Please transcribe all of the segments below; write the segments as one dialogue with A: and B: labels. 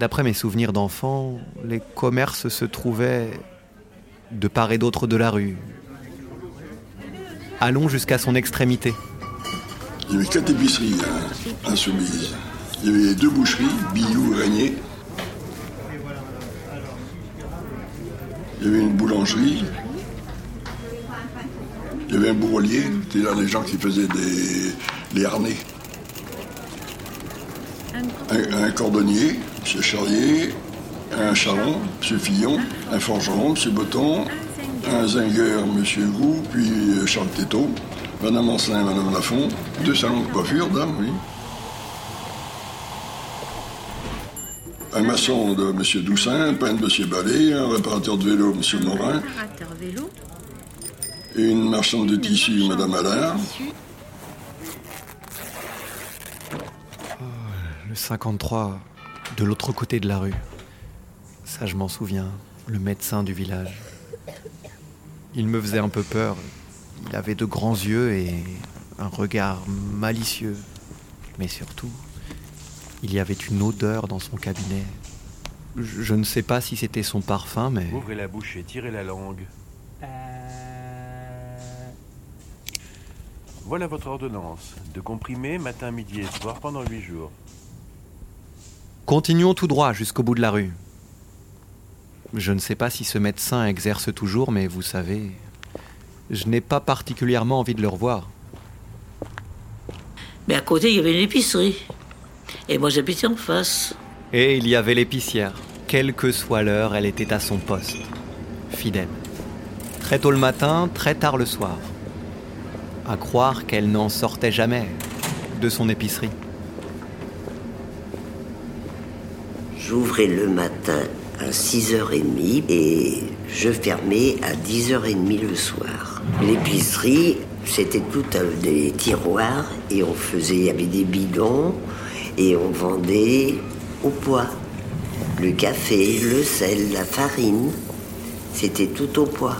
A: D'après mes souvenirs d'enfant, les commerces se trouvaient de part et d'autre de la rue. Allons jusqu'à son extrémité.
B: Il y avait quatre épiceries à, à Soubise. Il y avait deux boucheries, Billou et Régnier. Il y avait une boulangerie. Il y avait un bourrelier, c'était là les gens qui faisaient des, les harnais. Un, un cordonnier, M. Charrier, un charron, M. Fillon, un forgeron, M. Botton, un zingueur, M. Gou, puis euh, Charles Tétau, Madame Ancelin, Madame Lafont, deux salons de coiffure, dames, oui. Un maçon de M. Doussin, un peintre de M. Ballet, un réparateur de vélo, M. Morin,
C: Réparateur vélo.
B: et une marchande de tissu, Madame Allard.
A: Le 53, de l'autre côté de la rue. Ça, je m'en souviens, le médecin du village. Il me faisait un peu peur. Il avait de grands yeux et un regard malicieux. Mais surtout, il y avait une odeur dans son cabinet. Je, je ne sais pas si c'était son parfum, mais
D: Ouvrez la bouche et tirez la langue. Voilà votre ordonnance. De comprimés matin, midi et soir pendant huit jours.
A: Continuons tout droit jusqu'au bout de la rue. Je ne sais pas si ce médecin exerce toujours, mais vous savez, je n'ai pas particulièrement envie de le revoir.
E: Mais à côté, il y avait une épicerie. Et moi, j'habitais en face.
A: Et il y avait l'épicière. Quelle que soit l'heure, elle était à son poste. Fidèle. Très tôt le matin, très tard le soir. À croire qu'elle n'en sortait jamais de son épicerie.
F: J'ouvrais le matin à 6h30 et je fermais à 10h30 le soir. L'épicerie, c'était tout des tiroirs et on faisait, il y avait des bidons et on vendait au poids. Le café, le sel, la farine, c'était tout au poids.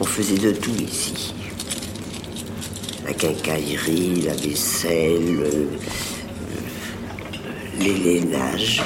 F: On faisait de tout ici. La quincaillerie, la vaisselle, euh, les lainages.